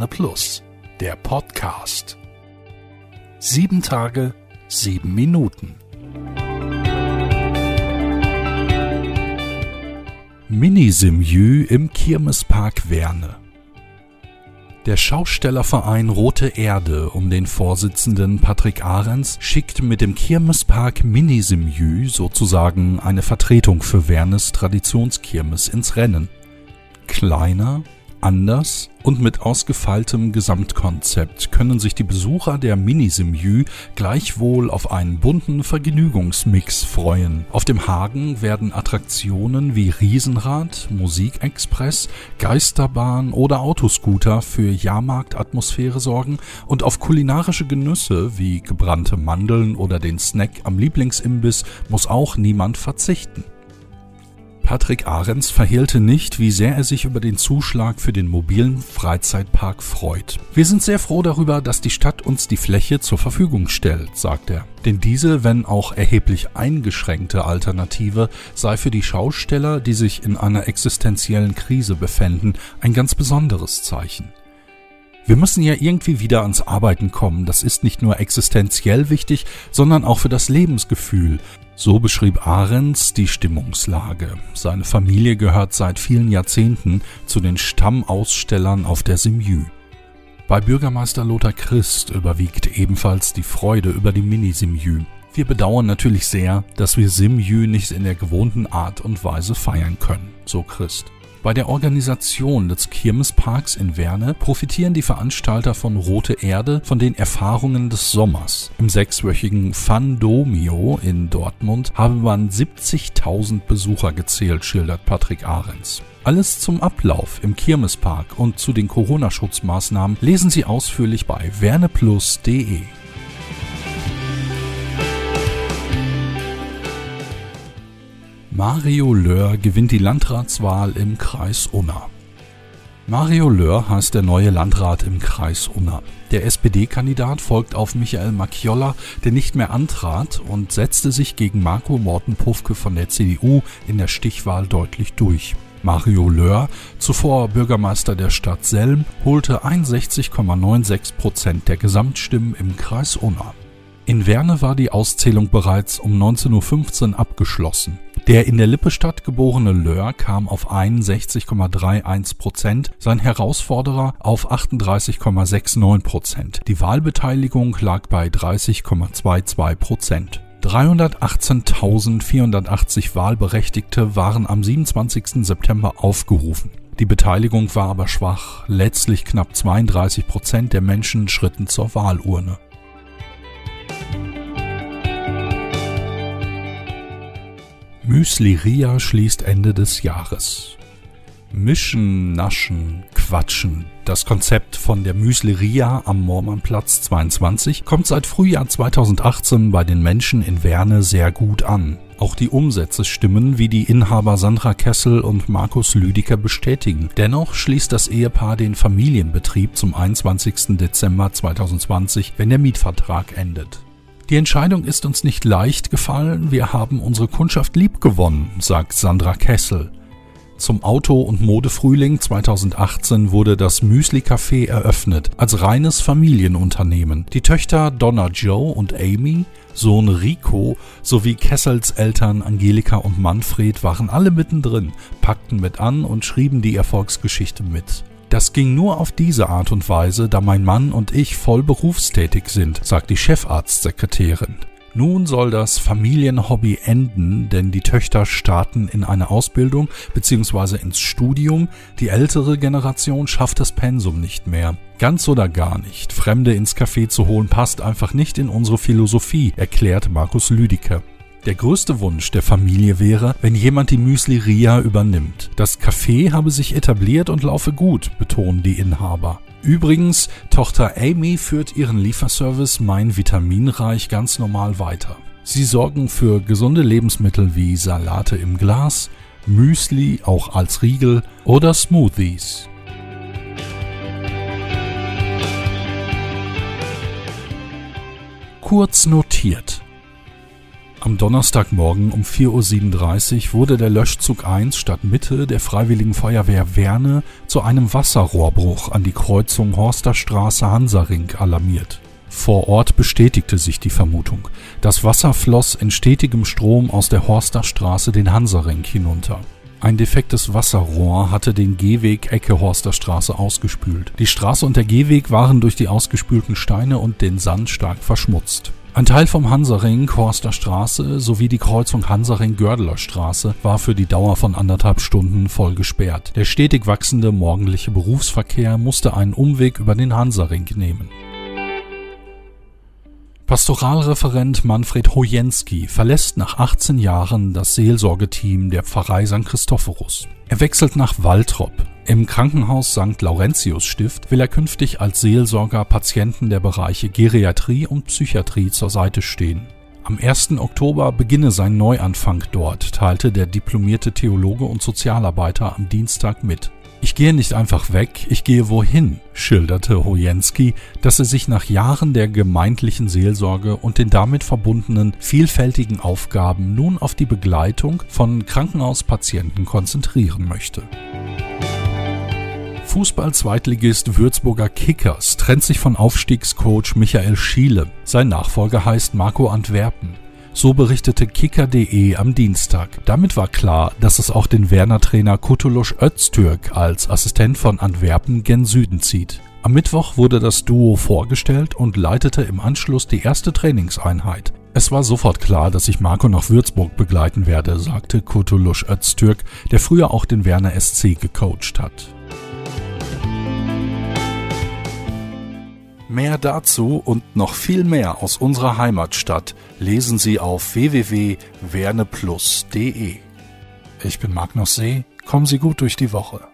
Verne Plus, der Podcast. Sieben Tage, sieben Minuten. Mini-Simjü im Kirmespark Werne. Der Schaustellerverein Rote Erde um den Vorsitzenden Patrick Ahrens schickt mit dem Kirmespark Mini-Simjü sozusagen eine Vertretung für Wernes Traditionskirmes ins Rennen. Kleiner, Anders und mit ausgefeiltem Gesamtkonzept können sich die Besucher der Minisimjü gleichwohl auf einen bunten Vergnügungsmix freuen. Auf dem Hagen werden Attraktionen wie Riesenrad, Musikexpress, Geisterbahn oder Autoscooter für Jahrmarktatmosphäre sorgen und auf kulinarische Genüsse wie gebrannte Mandeln oder den Snack am Lieblingsimbiss muss auch niemand verzichten. Patrick Ahrens verhehlte nicht, wie sehr er sich über den Zuschlag für den mobilen Freizeitpark freut. Wir sind sehr froh darüber, dass die Stadt uns die Fläche zur Verfügung stellt, sagt er. Denn diese, wenn auch erheblich eingeschränkte Alternative sei für die Schausteller, die sich in einer existenziellen Krise befänden, ein ganz besonderes Zeichen. Wir müssen ja irgendwie wieder ans Arbeiten kommen. Das ist nicht nur existenziell wichtig, sondern auch für das Lebensgefühl. So beschrieb Ahrens die Stimmungslage. Seine Familie gehört seit vielen Jahrzehnten zu den Stammausstellern auf der Simjü. Bei Bürgermeister Lothar Christ überwiegt ebenfalls die Freude über die Mini-Simjü. Wir bedauern natürlich sehr, dass wir Simjü nicht in der gewohnten Art und Weise feiern können, so Christ. Bei der Organisation des Kirmesparks in Werne profitieren die Veranstalter von Rote Erde von den Erfahrungen des Sommers. Im sechswöchigen Fandomio in Dortmund habe man 70.000 Besucher gezählt, schildert Patrick Ahrens. Alles zum Ablauf im Kirmespark und zu den Corona-Schutzmaßnahmen lesen Sie ausführlich bei werneplus.de. Mario Löhr gewinnt die Landratswahl im Kreis Unna. Mario Löhr heißt der neue Landrat im Kreis Unna. Der SPD-Kandidat folgt auf Michael Macchiolla, der nicht mehr antrat und setzte sich gegen Marco Morten-Pufke von der CDU in der Stichwahl deutlich durch. Mario Löhr, zuvor Bürgermeister der Stadt Selm, holte 61,96 Prozent der Gesamtstimmen im Kreis Unna. In Werne war die Auszählung bereits um 19.15 Uhr abgeschlossen. Der in der Lippestadt geborene Löhr kam auf 61,31 Prozent, sein Herausforderer auf 38,69 Prozent. Die Wahlbeteiligung lag bei 30,22 Prozent. 318.480 Wahlberechtigte waren am 27. September aufgerufen. Die Beteiligung war aber schwach. Letztlich knapp 32 Prozent der Menschen schritten zur Wahlurne. Müsli Ria schließt Ende des Jahres. Mischen, naschen, quatschen. Das Konzept von der Müsleria am Mormannplatz 22 kommt seit Frühjahr 2018 bei den Menschen in Werne sehr gut an. Auch die Umsätze stimmen, wie die Inhaber Sandra Kessel und Markus Lüdiker bestätigen. Dennoch schließt das Ehepaar den Familienbetrieb zum 21. Dezember 2020, wenn der Mietvertrag endet. Die Entscheidung ist uns nicht leicht gefallen, wir haben unsere Kundschaft lieb gewonnen, sagt Sandra Kessel. Zum Auto- und Modefrühling 2018 wurde das Müsli Café eröffnet, als reines Familienunternehmen. Die Töchter Donna Joe und Amy, Sohn Rico sowie Kessels Eltern Angelika und Manfred waren alle mittendrin, packten mit an und schrieben die Erfolgsgeschichte mit. Das ging nur auf diese Art und Weise, da mein Mann und ich voll berufstätig sind, sagt die Chefarztsekretärin. Nun soll das Familienhobby enden, denn die Töchter starten in eine Ausbildung bzw. ins Studium. Die ältere Generation schafft das Pensum nicht mehr. Ganz oder gar nicht. Fremde ins Café zu holen passt einfach nicht in unsere Philosophie, erklärt Markus Lüdicke. Der größte Wunsch der Familie wäre, wenn jemand die Müsli-Ria übernimmt. Das Café habe sich etabliert und laufe gut, betonen die Inhaber. Übrigens, Tochter Amy führt ihren Lieferservice Mein Vitaminreich ganz normal weiter. Sie sorgen für gesunde Lebensmittel wie Salate im Glas, Müsli auch als Riegel oder Smoothies. Kurz notiert. Am Donnerstagmorgen um 4.37 Uhr wurde der Löschzug 1 Stadtmitte der Freiwilligen Feuerwehr Werne zu einem Wasserrohrbruch an die Kreuzung Horsterstraße-Hansaring alarmiert. Vor Ort bestätigte sich die Vermutung. Das Wasser floss in stetigem Strom aus der Horsterstraße den Hansaring hinunter. Ein defektes Wasserrohr hatte den Gehweg Ecke Horsterstraße ausgespült. Die Straße und der Gehweg waren durch die ausgespülten Steine und den Sand stark verschmutzt. Ein Teil vom Hansaring, Horster Straße sowie die Kreuzung Hansaring-Gördeler Straße war für die Dauer von anderthalb Stunden voll gesperrt. Der stetig wachsende morgendliche Berufsverkehr musste einen Umweg über den Hansaring nehmen. Pastoralreferent Manfred Hojenski verlässt nach 18 Jahren das Seelsorgeteam der Pfarrei St. Christophorus. Er wechselt nach Waltrop. Im Krankenhaus St. Laurentius Stift will er künftig als Seelsorger Patienten der Bereiche Geriatrie und Psychiatrie zur Seite stehen. Am 1. Oktober beginne sein Neuanfang dort, teilte der diplomierte Theologe und Sozialarbeiter am Dienstag mit. Ich gehe nicht einfach weg, ich gehe wohin, schilderte Hojenski, dass er sich nach Jahren der gemeindlichen Seelsorge und den damit verbundenen vielfältigen Aufgaben nun auf die Begleitung von Krankenhauspatienten konzentrieren möchte. Fußball-Zweitligist Würzburger Kickers trennt sich von Aufstiegscoach Michael Schiele. Sein Nachfolger heißt Marco Antwerpen. So berichtete kicker.de am Dienstag. Damit war klar, dass es auch den Werner-Trainer Kutulusch Öztürk als Assistent von Antwerpen gen Süden zieht. Am Mittwoch wurde das Duo vorgestellt und leitete im Anschluss die erste Trainingseinheit. Es war sofort klar, dass ich Marco nach Würzburg begleiten werde, sagte Kutulusch Öztürk, der früher auch den Werner SC gecoacht hat. Mehr dazu und noch viel mehr aus unserer Heimatstadt lesen Sie auf www.werneplus.de. Ich bin Magnus See, kommen Sie gut durch die Woche.